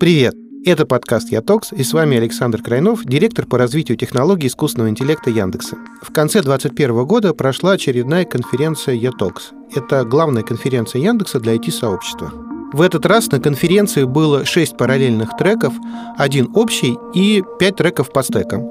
Привет! Это подкаст «Ятокс» и с вами Александр Крайнов, директор по развитию технологий искусственного интеллекта Яндекса. В конце 2021 года прошла очередная конференция «Ятокс». Это главная конференция Яндекса для IT-сообщества. В этот раз на конференции было 6 параллельных треков, один общий и 5 треков по стекам.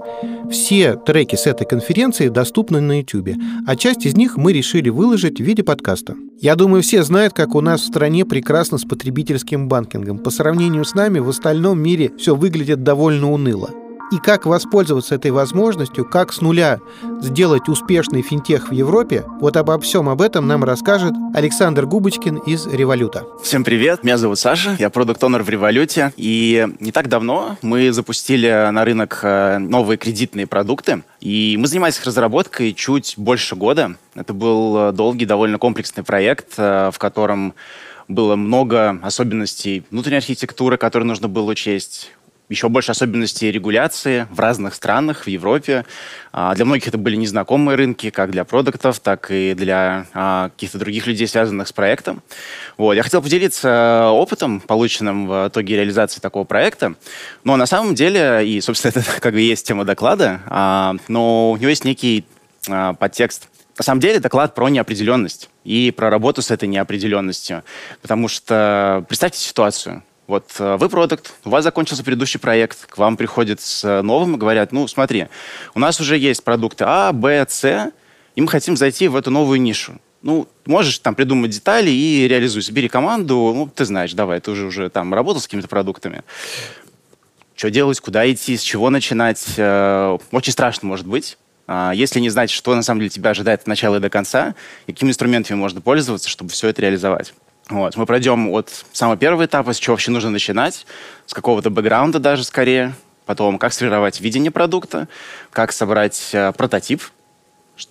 Все треки с этой конференции доступны на YouTube, а часть из них мы решили выложить в виде подкаста. Я думаю, все знают, как у нас в стране прекрасно с потребительским банкингом. По сравнению с нами в остальном мире все выглядит довольно уныло и как воспользоваться этой возможностью, как с нуля сделать успешный финтех в Европе, вот обо всем об этом нам расскажет Александр Губочкин из Революта. Всем привет, меня зовут Саша, я продукт-онер в Революте, и не так давно мы запустили на рынок э, новые кредитные продукты, и мы занимались их разработкой чуть больше года. Это был долгий, довольно комплексный проект, э, в котором было много особенностей внутренней архитектуры, которые нужно было учесть, еще больше особенностей регуляции в разных странах, в Европе. А, для многих это были незнакомые рынки, как для продуктов, так и для а, каких-то других людей, связанных с проектом. Вот. Я хотел поделиться опытом, полученным в итоге реализации такого проекта. Но на самом деле, и, собственно, это как бы есть тема доклада, а, но у него есть некий подтекст. На самом деле доклад про неопределенность и про работу с этой неопределенностью. Потому что представьте ситуацию. Вот э, вы продукт, у вас закончился предыдущий проект, к вам приходят с э, новым и говорят, ну, смотри, у нас уже есть продукты А, Б, С, и мы хотим зайти в эту новую нишу. Ну, можешь там придумать детали и реализуй. Собери команду, ну, ты знаешь, давай, ты уже, уже там работал с какими-то продуктами. Что делать, куда идти, с чего начинать? Э, очень страшно может быть. А, если не знать, что на самом деле тебя ожидает от начала и до конца, какими инструментами можно пользоваться, чтобы все это реализовать. Вот. Мы пройдем от самого первого этапа, с чего вообще нужно начинать, с какого-то бэкграунда даже скорее, потом как сформировать видение продукта, как собрать э, прототип,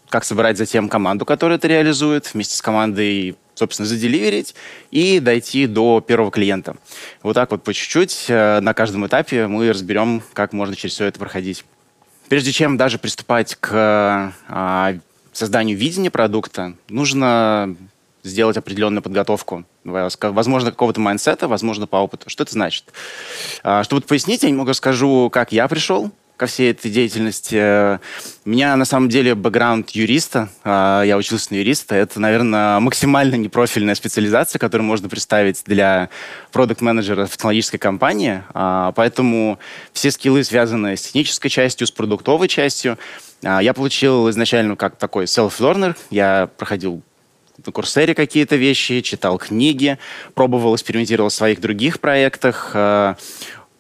как собрать затем команду, которая это реализует, вместе с командой, собственно, заделиверить и дойти до первого клиента. Вот так вот по чуть-чуть э, на каждом этапе мы разберем, как можно через все это проходить. Прежде чем даже приступать к э, созданию видения продукта, нужно сделать определенную подготовку, возможно, какого-то майндсета, возможно, по опыту. Что это значит? А, чтобы пояснить, я немного скажу, как я пришел ко всей этой деятельности. У меня, на самом деле, бэкграунд юриста. А, я учился на юриста. Это, наверное, максимально непрофильная специализация, которую можно представить для продукт-менеджера в технологической компании. А, поэтому все скиллы, связанные с технической частью, с продуктовой частью, я получил изначально как такой self-learner. Я проходил на Курсере какие-то вещи, читал книги, пробовал, экспериментировал в своих других проектах. Э,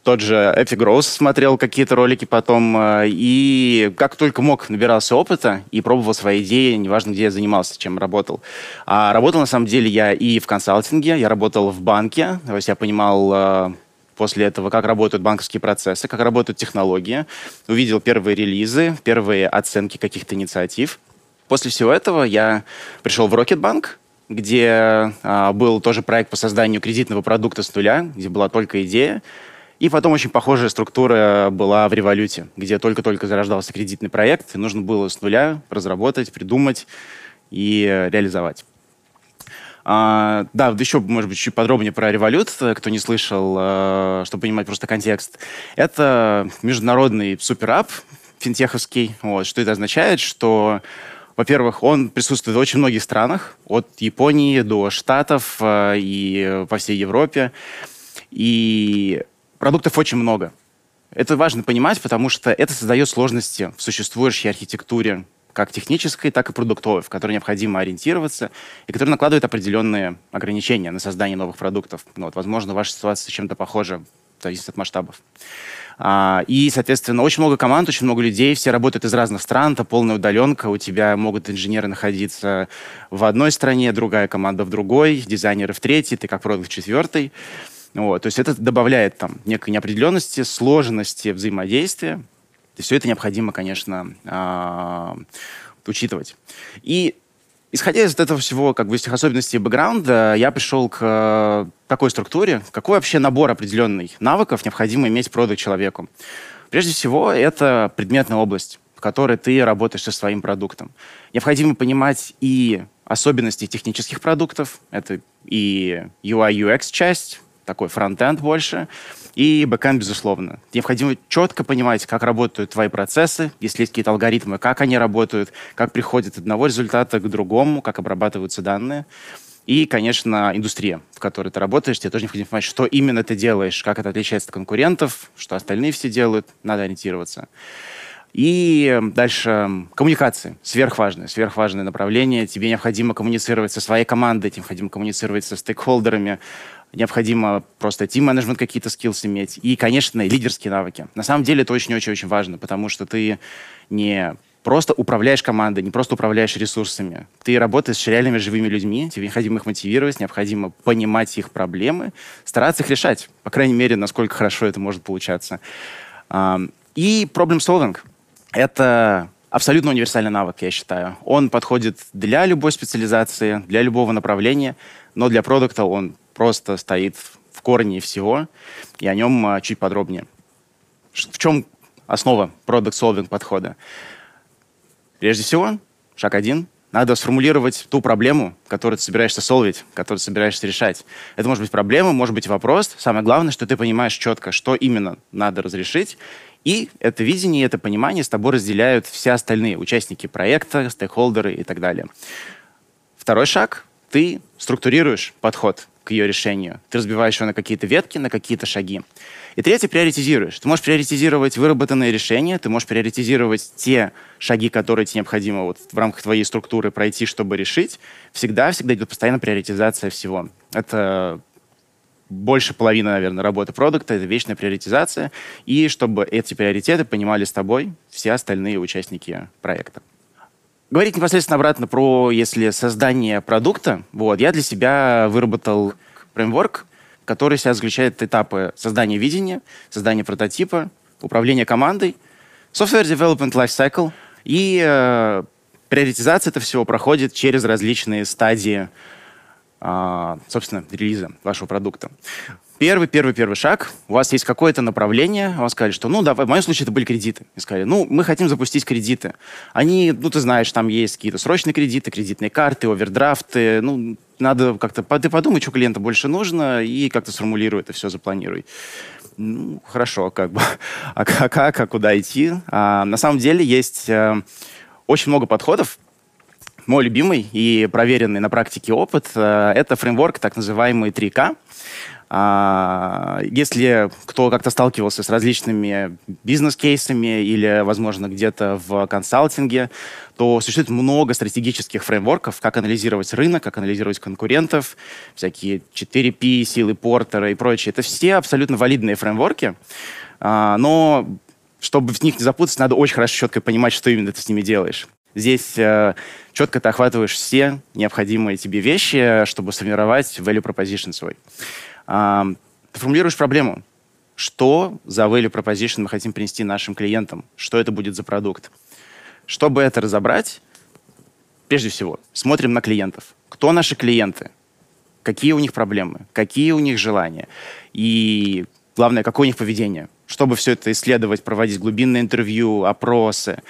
тот же Epic смотрел какие-то ролики потом, э, и как только мог, набирался опыта и пробовал свои идеи, неважно, где я занимался, чем работал. А работал, на самом деле, я и в консалтинге, я работал в банке, то есть я понимал э, после этого, как работают банковские процессы, как работают технологии, увидел первые релизы, первые оценки каких-то инициатив. После всего этого я пришел в Рокетбанк, где а, был тоже проект по созданию кредитного продукта с нуля, где была только идея. И потом очень похожая структура была в Революте, где только-только зарождался кредитный проект, и нужно было с нуля разработать, придумать и реализовать. А, да, еще, может быть, чуть подробнее про Револют, кто не слышал, а, чтобы понимать просто контекст. Это международный суперап финтеховский. Вот, что это означает? Что во-первых, он присутствует в очень многих странах, от Японии до Штатов э, и по всей Европе. И продуктов очень много. Это важно понимать, потому что это создает сложности в существующей архитектуре как технической, так и продуктовой, в которой необходимо ориентироваться и которая накладывает определенные ограничения на создание новых продуктов. Ну, вот, возможно, ваша ситуация чем-то похожа, зависит от масштабов. А, и, соответственно, очень много команд, очень много людей, все работают из разных стран, это полная удаленка, у тебя могут инженеры находиться в одной стране, другая команда в другой, дизайнеры в третьей, ты как продукт в четвертой. Вот, то есть это добавляет там некой неопределенности, сложности взаимодействия. И все это необходимо, конечно, э, учитывать. И Исходя из этого всего, как бы из этих особенностей бэкграунда, я пришел к э, такой структуре, какой вообще набор определенных навыков необходимо иметь продукт человеку. Прежде всего, это предметная область. в которой ты работаешь со своим продуктом. Необходимо понимать и особенности технических продуктов, это и UI-UX часть, такой фронтенд больше, и бэкэнд, безусловно. Необходимо четко понимать, как работают твои процессы, если есть какие-то алгоритмы, как они работают, как приходят от одного результата к другому, как обрабатываются данные. И, конечно, индустрия, в которой ты работаешь, тебе тоже необходимо понимать, что именно ты делаешь, как это отличается от конкурентов, что остальные все делают, надо ориентироваться. И дальше коммуникации. Сверхважное, сверхважное направление. Тебе необходимо коммуницировать со своей командой, тебе необходимо коммуницировать со стейкхолдерами, необходимо просто тим-менеджмент какие-то скиллсы иметь. И, конечно, лидерские навыки. На самом деле это очень-очень-очень важно, потому что ты не просто управляешь командой, не просто управляешь ресурсами. Ты работаешь с реальными живыми людьми, тебе необходимо их мотивировать, необходимо понимать их проблемы, стараться их решать, по крайней мере, насколько хорошо это может получаться. И problem solving — это абсолютно универсальный навык, я считаю. Он подходит для любой специализации, для любого направления, но для продукта он просто стоит в корне всего, и о нем а, чуть подробнее. В чем основа продукт-солвинг подхода? Прежде всего, шаг один — надо сформулировать ту проблему, которую ты собираешься солвить, которую ты собираешься решать. Это может быть проблема, может быть вопрос. Самое главное, что ты понимаешь четко, что именно надо разрешить, и это видение, это понимание с тобой разделяют все остальные участники проекта, стейкхолдеры и так далее. Второй шаг — ты структурируешь подход к ее решению. Ты разбиваешь его на какие-то ветки, на какие-то шаги. И третье, приоритизируешь. Ты можешь приоритизировать выработанные решения, ты можешь приоритизировать те шаги, которые тебе необходимо вот в рамках твоей структуры пройти, чтобы решить. Всегда, всегда идет постоянно приоритизация всего. Это больше половины, наверное, работы продукта — это вечная приоритизация, и чтобы эти приоритеты понимали с тобой все остальные участники проекта. Говорить непосредственно обратно про, если создание продукта, вот, я для себя выработал фреймворк, который себя заключает этапы создания видения, создания прототипа, управления командой, software development lifecycle, и э, приоритизация этого всего проходит через различные стадии собственно, релиза вашего продукта. Первый, первый, первый шаг. У вас есть какое-то направление. Вам сказали, что, ну, давай, в моем случае это были кредиты. И сказали, ну, мы хотим запустить кредиты. Они, ну, ты знаешь, там есть какие-то срочные кредиты, кредитные карты, овердрафты. Ну, надо как-то, ты подумай, что клиенту больше нужно, и как-то сформулируй это все, запланируй. Ну, хорошо, как бы. А как, а, а куда идти? А, на самом деле есть а, очень много подходов, мой любимый и проверенный на практике опыт э, — это фреймворк так называемый 3К. А, если кто как-то сталкивался с различными бизнес-кейсами или, возможно, где-то в консалтинге, то существует много стратегических фреймворков, как анализировать рынок, как анализировать конкурентов, всякие 4P, силы Портера и прочее. Это все абсолютно валидные фреймворки, а, но чтобы в них не запутаться, надо очень хорошо четко понимать, что именно ты с ними делаешь. Здесь э, четко ты охватываешь все необходимые тебе вещи, чтобы сформировать value proposition свой. Э, ты формулируешь проблему. Что за value proposition мы хотим принести нашим клиентам? Что это будет за продукт? Чтобы это разобрать, прежде всего, смотрим на клиентов. Кто наши клиенты? Какие у них проблемы? Какие у них желания? И главное, какое у них поведение? Чтобы все это исследовать, проводить глубинные интервью, опросы,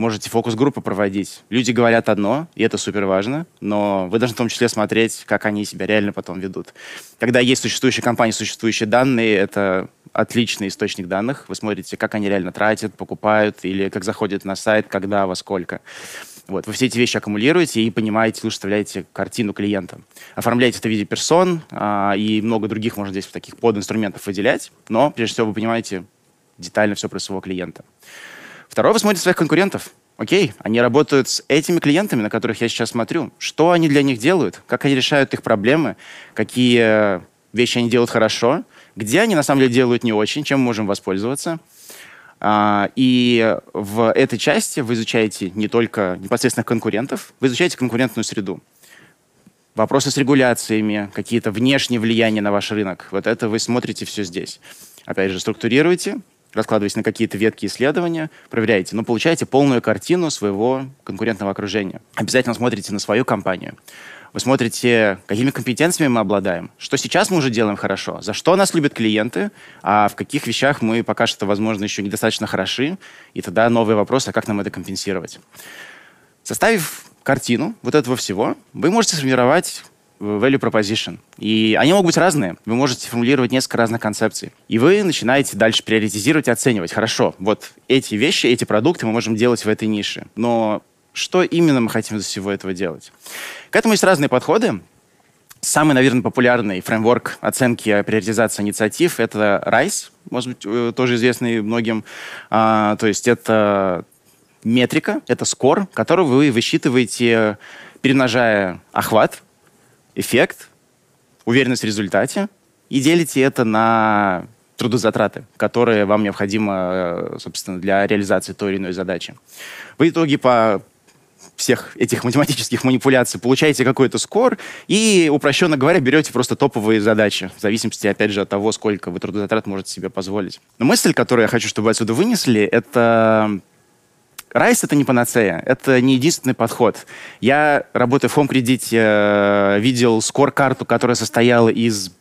можете фокус-группы проводить. Люди говорят одно, и это супер важно, но вы должны в том числе смотреть, как они себя реально потом ведут. Когда есть существующие компании, существующие данные, это отличный источник данных. Вы смотрите, как они реально тратят, покупают, или как заходят на сайт, когда, во сколько. Вот. Вы все эти вещи аккумулируете и понимаете, лучше вставляете картину клиента. Оформляете это в виде персон, а, и много других можно здесь таких подинструментов выделять, но прежде всего вы понимаете детально все про своего клиента. Второе, вы смотрите своих конкурентов. Окей, они работают с этими клиентами, на которых я сейчас смотрю. Что они для них делают? Как они решают их проблемы? Какие вещи они делают хорошо? Где они на самом деле делают не очень? Чем мы можем воспользоваться? А, и в этой части вы изучаете не только непосредственно конкурентов, вы изучаете конкурентную среду. Вопросы с регуляциями, какие-то внешние влияния на ваш рынок. Вот это вы смотрите все здесь. Опять же, структурируете, раскладываясь на какие-то ветки исследования, проверяете, но получаете полную картину своего конкурентного окружения. Обязательно смотрите на свою компанию. Вы смотрите, какими компетенциями мы обладаем, что сейчас мы уже делаем хорошо, за что нас любят клиенты, а в каких вещах мы пока что, возможно, еще недостаточно хороши, и тогда новый вопрос, а как нам это компенсировать. Составив картину вот этого всего, вы можете сформировать value proposition. И они могут быть разные. Вы можете формулировать несколько разных концепций. И вы начинаете дальше приоритизировать и оценивать. Хорошо, вот эти вещи, эти продукты мы можем делать в этой нише. Но что именно мы хотим из всего этого делать? К этому есть разные подходы. Самый, наверное, популярный фреймворк оценки приоритизации инициатив — это RISE, может быть, э, тоже известный многим. А, то есть это метрика, это скор, который вы высчитываете, перемножая охват, эффект, уверенность в результате, и делите это на трудозатраты, которые вам необходимы, э, собственно, для реализации той или иной задачи. В итоге по всех этих математических манипуляций получаете какой-то скор и, упрощенно говоря, берете просто топовые задачи, в зависимости, опять же, от того, сколько вы трудозатрат можете себе позволить. Но мысль, которую я хочу, чтобы отсюда вынесли, это Райс — это не панацея, это не единственный подход. Я, работая в Home э, видел скор-карту, которая состояла из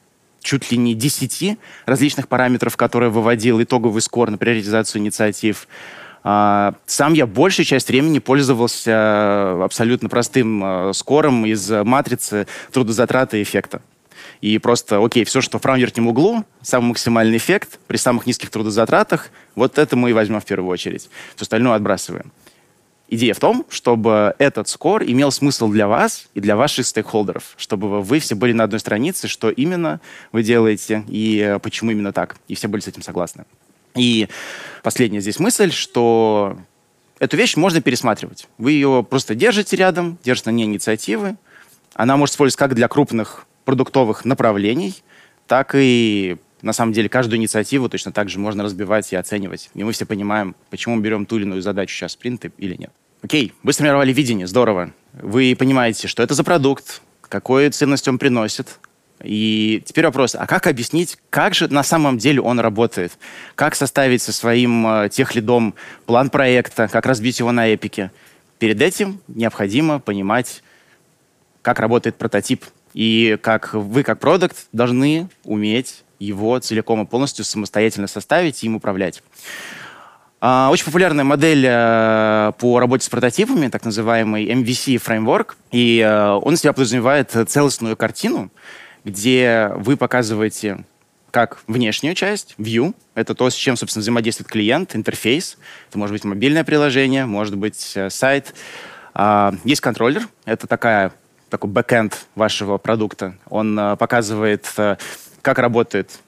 чуть ли не 10 различных параметров, которые выводил итоговый скор на приоритизацию инициатив. А, сам я большую часть времени пользовался абсолютно простым э, скором из матрицы трудозатраты эффекта. И просто, окей, все, что в правом верхнем углу, самый максимальный эффект при самых низких трудозатратах, вот это мы и возьмем в первую очередь. Все остальное отбрасываем. Идея в том, чтобы этот скор имел смысл для вас и для ваших стейкхолдеров, чтобы вы все были на одной странице, что именно вы делаете и почему именно так. И все были с этим согласны. И последняя здесь мысль, что эту вещь можно пересматривать. Вы ее просто держите рядом, держите на ней инициативы. Она может использоваться как для крупных продуктовых направлений, так и на самом деле каждую инициативу точно так же можно разбивать и оценивать. И мы все понимаем, почему мы берем ту или иную задачу сейчас, спринты или нет. Окей, вы сформировали видение, здорово. Вы понимаете, что это за продукт, какую ценность он приносит. И теперь вопрос, а как объяснить, как же на самом деле он работает? Как составить со своим э, техлидом план проекта, как разбить его на эпике? Перед этим необходимо понимать, как работает прототип, и как вы, как продукт, должны уметь его целиком и полностью самостоятельно составить и им управлять. А, очень популярная модель э, по работе с прототипами, так называемый MVC фреймворк, и э, он себя подразумевает целостную картину, где вы показываете как внешнюю часть, view, это то, с чем, собственно, взаимодействует клиент, интерфейс. Это может быть мобильное приложение, может быть э, сайт. А, есть контроллер, это такая такой бэкэнд вашего продукта. Он э, показывает, э, как работают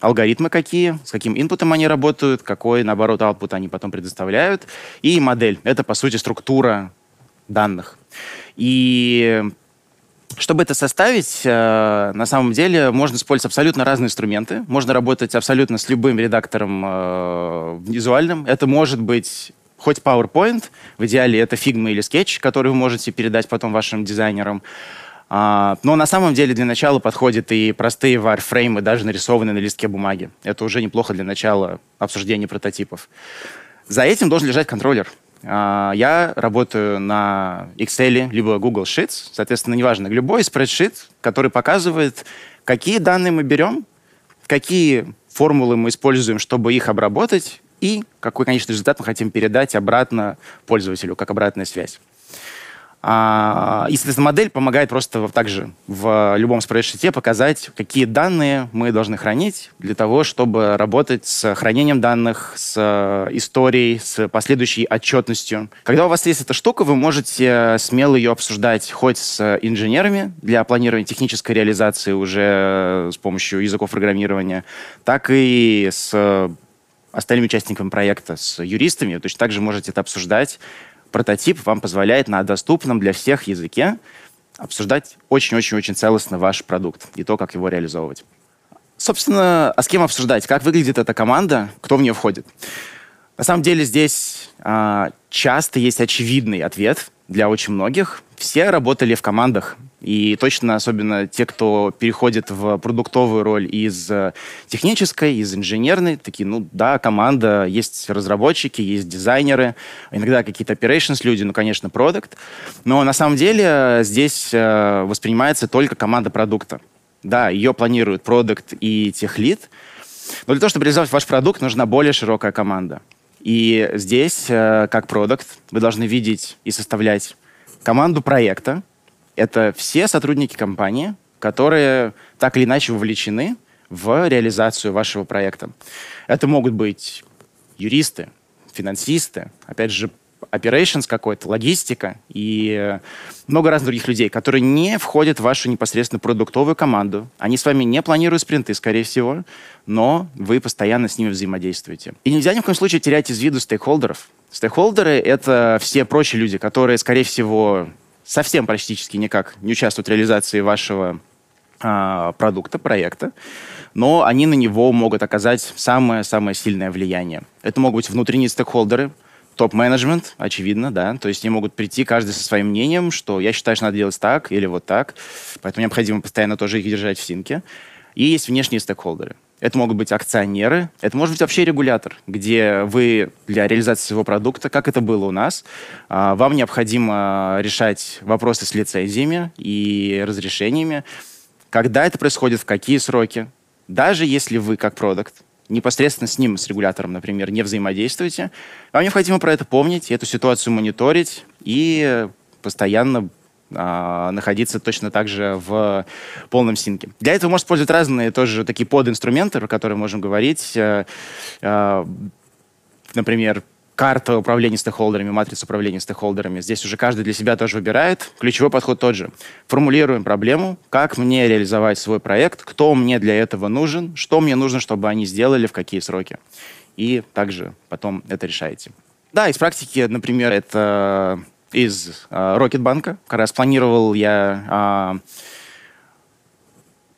алгоритмы какие, с каким инпутом они работают, какой, наоборот, output они потом предоставляют. И модель. Это, по сути, структура данных. И чтобы это составить, э, на самом деле можно использовать абсолютно разные инструменты. Можно работать абсолютно с любым редактором визуальным. Это может быть хоть PowerPoint, в идеале это Figma или Sketch, который вы можете передать потом вашим дизайнерам. А, но на самом деле для начала подходят и простые варфреймы, даже нарисованные на листке бумаги. Это уже неплохо для начала обсуждения прототипов. За этим должен лежать контроллер. А, я работаю на Excel либо Google Sheets, соответственно, неважно, любой спредшит, который показывает, какие данные мы берем, какие формулы мы используем, чтобы их обработать, и какой конечный результат мы хотим передать обратно пользователю, как обратная связь. А, и, соответственно, модель помогает просто также в любом спредшите показать, какие данные мы должны хранить для того, чтобы работать с хранением данных, с историей, с последующей отчетностью. Когда у вас есть эта штука, вы можете смело ее обсуждать хоть с инженерами для планирования технической реализации уже с помощью языков программирования, так и с остальными участниками проекта, с юристами. Точно так же можете это обсуждать. Прототип вам позволяет на доступном для всех языке обсуждать очень-очень-очень целостно ваш продукт и то, как его реализовывать. Собственно, а с кем обсуждать? Как выглядит эта команда? Кто в нее входит? На самом деле здесь а, часто есть очевидный ответ для очень многих. Все работали в командах И точно, особенно те, кто переходит в продуктовую роль из э, технической, из инженерной, такие, ну да, команда, есть разработчики, есть дизайнеры, иногда какие-то operations люди, ну, конечно, продукт. Но на самом деле здесь э, воспринимается только команда продукта. Да, ее планирует продукт и техлит, но для того, чтобы реализовать ваш продукт, нужна более широкая команда. И здесь, э, как продукт, вы должны видеть и составлять команду проекта. Это все сотрудники компании, которые так или иначе вовлечены в реализацию вашего проекта. Это могут быть юристы, финансисты, опять же, operations какой-то, логистика и много разных других людей, которые не входят в вашу непосредственно продуктовую команду. Они с вами не планируют спринты, скорее всего, но вы постоянно с ними взаимодействуете. И нельзя ни в коем случае терять из виду стейкхолдеров. Стейкхолдеры — это все прочие люди, которые, скорее всего, совсем практически никак не участвуют в реализации вашего а, продукта, проекта, но они на него могут оказать самое-самое сильное влияние. Это могут быть внутренние стейкхолдеры, топ-менеджмент, очевидно, да. То есть они могут прийти каждый со своим мнением, что я считаю, что надо делать так или вот так. Поэтому необходимо постоянно тоже их держать в синке. И есть внешние стейкхолдеры. Это могут быть акционеры, это может быть вообще регулятор, где вы для реализации своего продукта, как это было у нас, а, вам необходимо решать вопросы с лицензиями и разрешениями, когда это происходит, в какие сроки. Даже если вы как продукт непосредственно с ним, с регулятором, например, не взаимодействуете, вам необходимо про это помнить, эту ситуацию мониторить и постоянно а, находиться точно так же в полном синке. Для этого можно использовать разные тоже такие подинструменты, про которые можем говорить. Э, э, например, карта управления стейкхолдерами, матрица управления стейкхолдерами. Здесь уже каждый для себя тоже выбирает. Ключевой подход тот же. Формулируем проблему, как мне реализовать свой проект, кто мне для этого нужен, что мне нужно, чтобы они сделали, в какие сроки. И также потом это решаете. Да, из практики, например, это из э, Рокетбанка. Как раз планировал я э,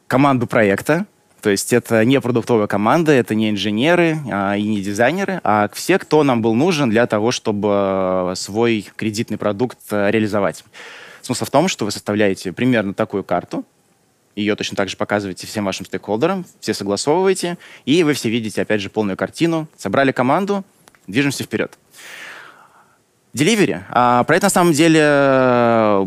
команду проекта, то есть это не продуктовая команда, это не инженеры а, и не дизайнеры, а все, кто нам был нужен для того, чтобы э, свой кредитный продукт реализовать. Смысл в том, что вы составляете примерно такую карту, ее точно так же показываете всем вашим стейкхолдерам, все согласовываете, и вы все видите, опять же, полную картину. Собрали команду, движемся вперед. Delivery. А, про это на самом деле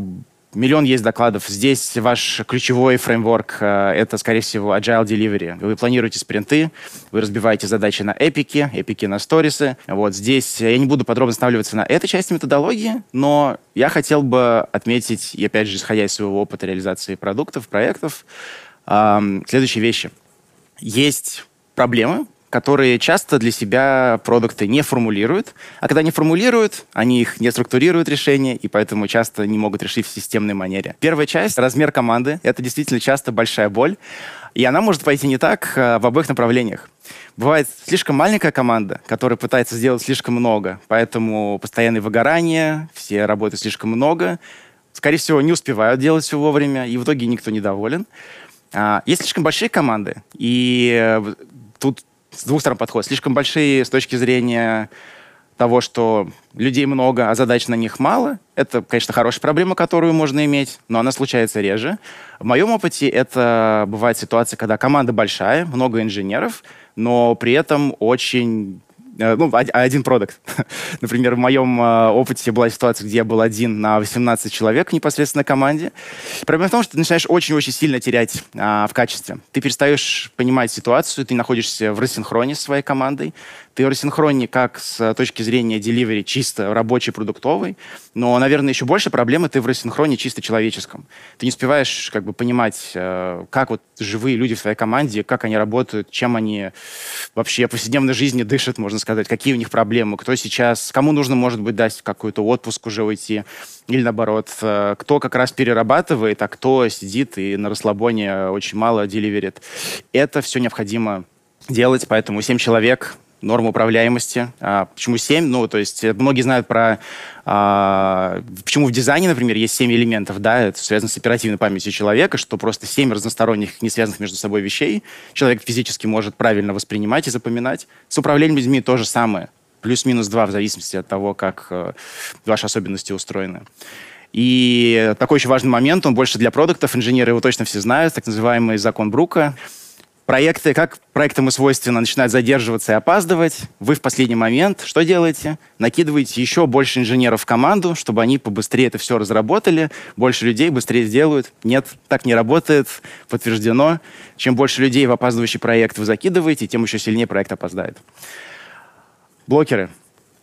Миллион есть докладов. Здесь ваш ключевой фреймворк э, — это, скорее всего, Agile Delivery. Вы планируете спринты, вы разбиваете задачи на эпики, эпики на сторисы. Вот здесь я не буду подробно останавливаться на этой части методологии, но я хотел бы отметить, и опять же, исходя из своего опыта реализации продуктов, проектов, следующие вещи. Есть проблемы, которые часто для себя продукты не формулируют. А когда не формулируют, они их не структурируют решения, и поэтому часто не могут решить в системной манере. Первая часть — размер команды. Это действительно часто большая боль. И она может пойти не так а, в обоих направлениях. Бывает слишком маленькая команда, которая пытается сделать слишком много, поэтому постоянное выгорание, все работают слишком много, скорее всего, не успевают делать все вовремя, и в итоге никто недоволен. А, есть слишком большие команды, и э, тут с двух сторон подход. Слишком большие с точки зрения того, что людей много, а задач на них мало. Это, конечно, хорошая проблема, которую можно иметь, но она случается реже. В моем опыте это бывает ситуация, когда команда большая, много инженеров, но при этом очень ну, один продукт. Например, в моем э, опыте была ситуация, где я был один на 18 человек непосредственно команде. Проблема в том, что ты начинаешь очень-очень сильно терять а, в качестве. Ты перестаешь понимать ситуацию, ты находишься в рассинхроне с своей командой, ты в рассинхроне как с точки зрения delivery чисто рабочий, продуктовый, но, наверное, еще больше проблемы ты в рассинхроне чисто человеческом. Ты не успеваешь как бы понимать, э, как вот живые люди в своей команде, как они работают, чем они вообще в повседневной жизни дышат, можно сказать, какие у них проблемы, кто сейчас, кому нужно, может быть, дать какой-то отпуск уже уйти, или наоборот, э, кто как раз перерабатывает, а кто сидит и на расслабоне очень мало деливерит. Это все необходимо делать, поэтому 7 человек норма управляемости. А, почему 7? Ну, то есть э, многие знают про... А, почему в дизайне, например, есть 7 элементов, да, это связано с оперативной памятью человека, что просто 7 разносторонних, не связанных между собой вещей человек физически может правильно воспринимать и запоминать. С управлением людьми то же самое. Плюс-минус 2 в зависимости от того, как э, ваши особенности устроены. И такой еще важный момент, он больше для продуктов, инженеры его точно все знают, так называемый закон Брука. Проекты, как проектам и свойственно, начинают задерживаться и опаздывать. Вы в последний момент что делаете? Накидываете еще больше инженеров в команду, чтобы они побыстрее это все разработали, больше людей быстрее сделают. Нет, так не работает, подтверждено. Чем больше людей в опаздывающий проект вы закидываете, тем еще сильнее проект опоздает. Блокеры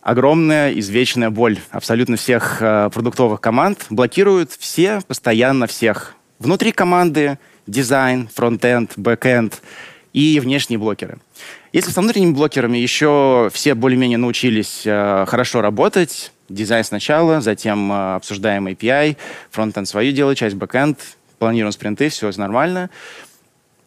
огромная извечная боль абсолютно всех э, продуктовых команд. Блокируют все, постоянно всех. Внутри команды дизайн, фронтенд, бэкенд и внешние блокеры. Если со внутренними блокерами еще все более-менее научились э, хорошо работать, дизайн сначала, затем э, обсуждаем API, фронтенд свою делает, часть бэкенд, планируем спринты, все нормально.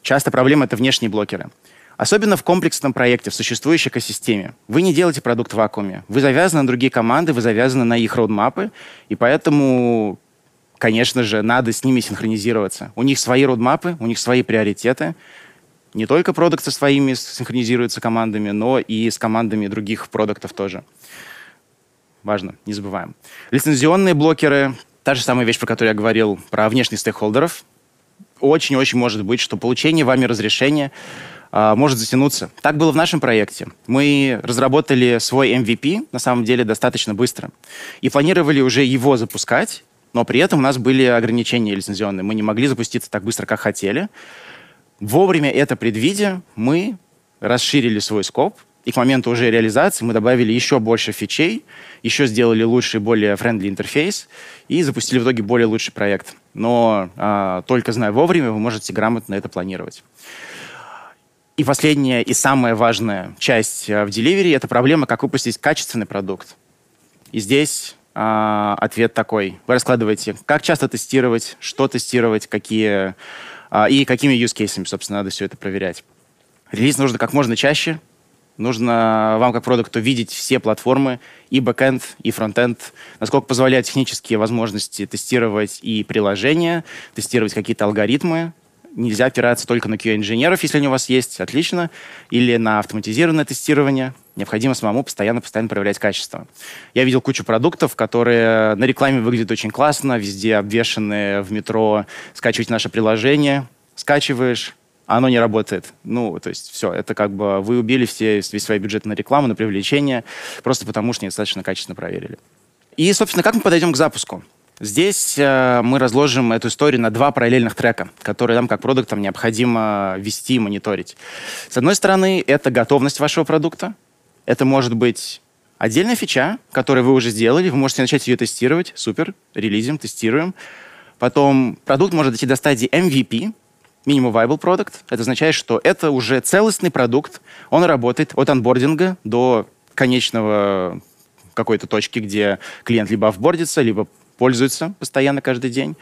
Часто проблема — это внешние блокеры. Особенно в комплексном проекте, в существующей экосистеме. Вы не делаете продукт в вакууме. Вы завязаны на другие команды, вы завязаны на их roadmap ы, и поэтому, конечно же, надо с ними синхронизироваться. У них свои roadmap ы, у них свои приоритеты. Не только продукт со своими синхронизируются командами, но и с командами других продуктов тоже. Важно, не забываем. Лицензионные блокеры, та же самая вещь, про которую я говорил, про внешних стейкхолдеров. Очень-очень может быть, что получение вами разрешения а, может затянуться. Так было в нашем проекте. Мы разработали свой MVP, на самом деле, достаточно быстро. И планировали уже его запускать, но при этом у нас были ограничения лицензионные. Мы не могли запуститься так быстро, как хотели. Вовремя это предвидя, мы расширили свой скоп, и к моменту уже реализации мы добавили еще больше фичей, еще сделали лучший, более friendly интерфейс и запустили в итоге более лучший проект. Но а, только зная вовремя, вы можете грамотно это планировать. И последняя и самая важная часть э, в Delivery — это проблема, как выпустить качественный продукт. И здесь э, ответ такой. Вы раскладываете, как часто тестировать, что тестировать, какие э, и какими cases, собственно, надо все это проверять. Релиз нужно как можно чаще. Нужно вам, как продукту, видеть все платформы, и бэкэнд, и фронтенд, насколько позволяют технические возможности тестировать и приложения, тестировать какие-то алгоритмы, нельзя опираться только на QA-инженеров, если они у вас есть, отлично, или на автоматизированное тестирование. Необходимо самому постоянно-постоянно проверять качество. Я видел кучу продуктов, которые на рекламе выглядят очень классно, везде обвешаны в метро, скачивать наше приложение, скачиваешь, а оно не работает. Ну, то есть все, это как бы вы убили все, весь свой бюджет на рекламу, на привлечение, просто потому что недостаточно качественно проверили. И, собственно, как мы подойдем к запуску? Здесь э, мы разложим эту историю на два параллельных трека, которые нам как продуктам необходимо вести и мониторить. С одной стороны, это готовность вашего продукта. Это может быть отдельная фича, которую вы уже сделали, вы можете начать ее тестировать. Супер, релизим, тестируем. Потом продукт может дойти до стадии MVP, Minimum Viable Product. Это означает, что это уже целостный продукт. Он работает от анбординга до конечного какой-то точки, где клиент либо офбордится, либо пользуются постоянно каждый день.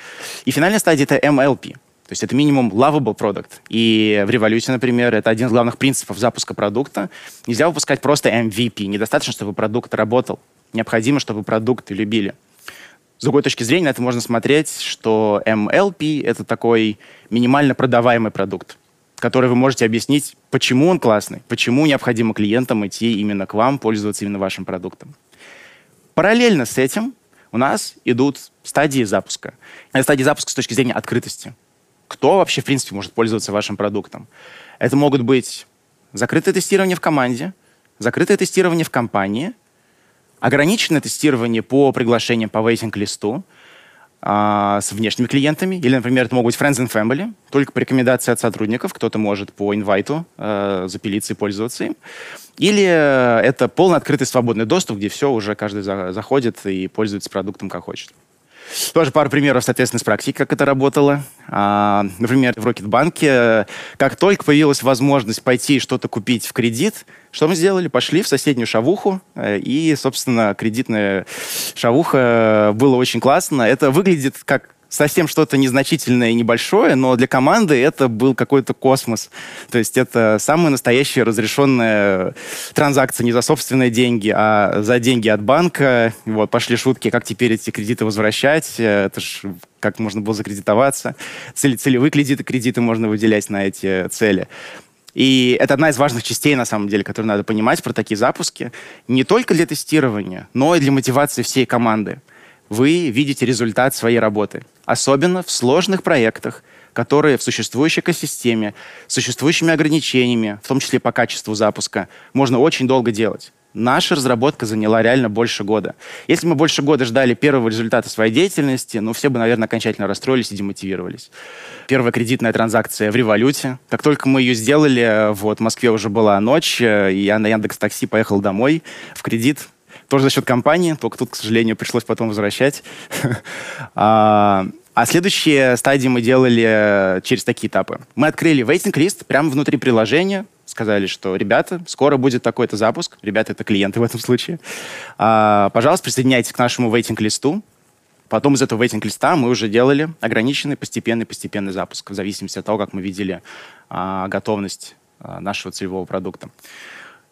И финальная стадия — это MLP. То есть это минимум lovable продукт. И в революции, например, это один из главных принципов запуска продукта. Нельзя выпускать просто MVP. Недостаточно, чтобы продукт работал. Необходимо, чтобы продукты любили. С другой точки зрения, на это можно смотреть, что MLP — это такой минимально продаваемый продукт, который вы можете объяснить, почему он классный, почему необходимо клиентам идти именно к вам, пользоваться именно вашим продуктом. Параллельно с этим у нас идут стадии запуска. Это стадии запуска с точки зрения открытости. Кто вообще, в принципе, может пользоваться вашим продуктом? Это могут быть закрытое тестирование в команде, закрытое тестирование в компании, ограниченное тестирование по приглашениям по вейтинг-листу, а, с внешними клиентами. Или, например, это могут быть friends and family, только по рекомендации от сотрудников. Кто-то может по инвайту э, запилиться и пользоваться им. Или э, это полный открытый свободный доступ, где все, уже каждый за, заходит и пользуется продуктом как хочет. Тоже пару примеров, соответственно, с практики, как это работало. А, например, в Рокетбанке, как только появилась возможность пойти что-то купить в кредит, что мы сделали? Пошли в соседнюю шавуху, э, и, собственно, кредитная шавуха было очень классно. Это выглядит как совсем что-то незначительное и небольшое, но для команды это был какой-то космос. То есть это самая настоящая разрешенная транзакция не за собственные деньги, а за деньги от банка. Вот, пошли шутки, как теперь эти кредиты возвращать. Это ж как можно было закредитоваться. Цели, целевые кредиты, кредиты можно выделять на эти цели. И это одна из важных частей, на самом деле, которую надо понимать про такие запуски. Не только для тестирования, но и для мотивации всей команды. Вы видите результат своей работы. Особенно в сложных проектах, которые в существующей экосистеме, с существующими ограничениями, в том числе по качеству запуска, можно очень долго делать. Наша разработка заняла реально больше года. Если мы больше года ждали первого результата своей деятельности, ну, все бы, наверное, окончательно расстроились и демотивировались. Первая кредитная транзакция в революте. Как только мы ее сделали, вот, в Москве уже была ночь, и я на Яндекс Такси поехал домой в кредит, тоже за счет компании, только тут, к сожалению, пришлось потом возвращать. А, а следующие стадии мы делали через такие этапы. Мы открыли waiting-лист прямо внутри приложения, сказали, что, ребята, скоро будет такой-то запуск, ребята, это клиенты в этом случае, а, пожалуйста, присоединяйтесь к нашему waiting-листу. Потом из этого waiting-листа мы уже делали ограниченный постепенный-постепенный запуск в зависимости от того, как мы видели а, готовность а, нашего целевого продукта.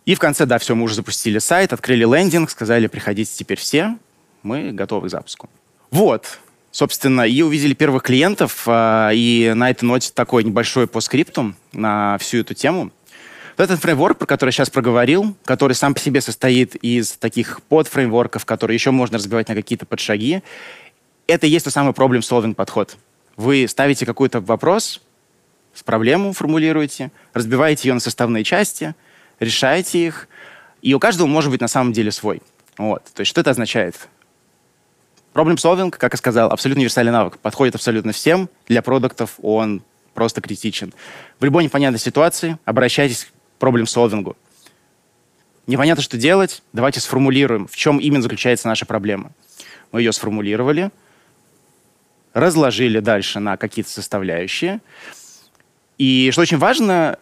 И в конце, да, все, мы уже запустили сайт, открыли лендинг, сказали, приходите теперь все, мы готовы к запуску. Вот, собственно, и увидели первых клиентов, а, и на этой ноте такой небольшой по скрипту на всю эту тему. Вот этот фреймворк, про который я сейчас проговорил, который сам по себе состоит из таких подфреймворков, которые еще можно разбивать на какие-то подшаги, это и есть тот самый problem-solving подход. Вы ставите какой-то вопрос, проблему формулируете, разбиваете ее на составные части — решаете их, и у каждого может быть на самом деле свой. Вот. То есть что это означает? Problem solving, как я сказал, абсолютно универсальный навык. Подходит абсолютно всем. Для продуктов он просто критичен. В любой непонятной ситуации обращайтесь к problem solving. Непонятно, что делать, давайте сформулируем, в чем именно заключается наша проблема. Мы ее сформулировали, разложили дальше на какие-то составляющие. И что очень важно,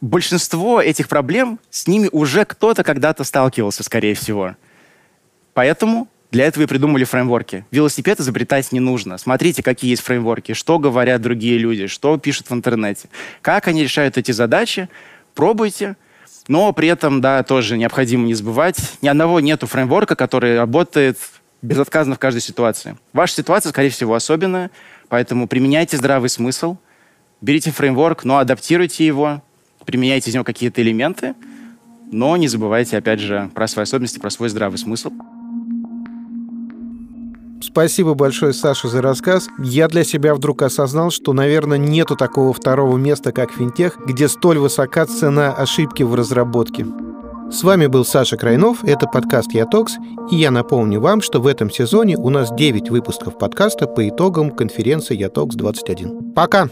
большинство этих проблем, с ними уже кто-то когда-то сталкивался, скорее всего. Поэтому для этого и придумали фреймворки. Велосипед изобретать не нужно. Смотрите, какие есть фреймворки, что говорят другие люди, что пишут в интернете, как они решают эти задачи. Пробуйте. Но при этом, да, тоже необходимо не забывать, ни одного нету фреймворка, который работает безотказно в каждой ситуации. Ваша ситуация, скорее всего, особенная, поэтому применяйте здравый смысл, берите фреймворк, но адаптируйте его, применяйте из него какие-то элементы, но не забывайте, опять же, про свои особенности, про свой здравый смысл. Спасибо большое, Саша, за рассказ. Я для себя вдруг осознал, что, наверное, нету такого второго места, как финтех, где столь высока цена ошибки в разработке. С вами был Саша Крайнов, это подкаст «Ятокс», и я напомню вам, что в этом сезоне у нас 9 выпусков подкаста по итогам конференции «Ятокс 21». Пока!